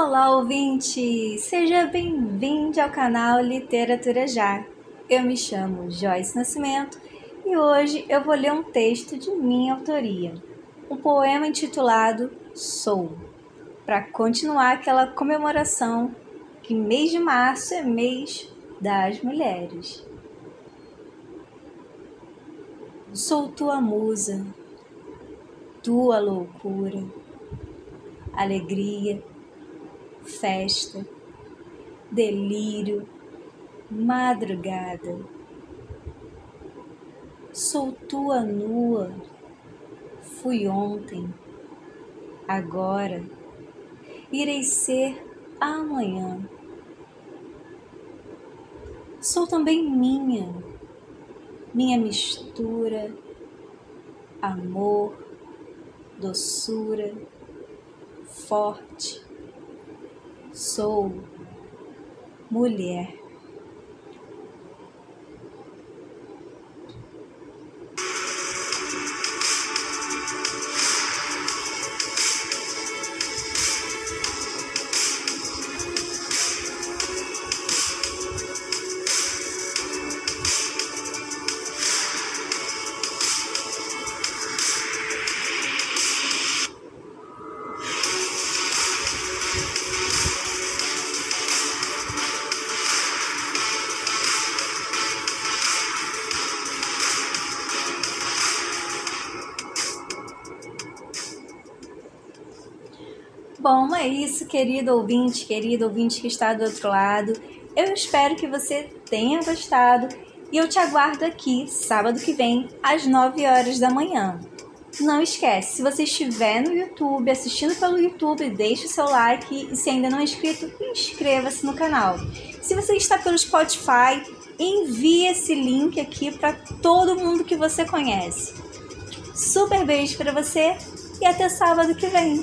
Olá, ouvinte! Seja bem-vindo ao canal Literatura Já. Eu me chamo Joyce Nascimento e hoje eu vou ler um texto de minha autoria, um poema intitulado Sou, para continuar aquela comemoração que mês de março é mês das mulheres. Sou tua musa, tua loucura, alegria, festa, delírio, madrugada. Sou tua nua, fui ontem, agora, irei ser amanhã. Sou também minha, minha mistura, amor, doçura, forte. Sou mulher. Bom, é isso, querido ouvinte, querido ouvinte que está do outro lado. Eu espero que você tenha gostado e eu te aguardo aqui sábado que vem às 9 horas da manhã. Não esquece, se você estiver no YouTube, assistindo pelo YouTube, deixe o seu like e se ainda não é inscrito, inscreva-se no canal. Se você está pelo Spotify, envie esse link aqui para todo mundo que você conhece. Super beijo para você e até sábado que vem.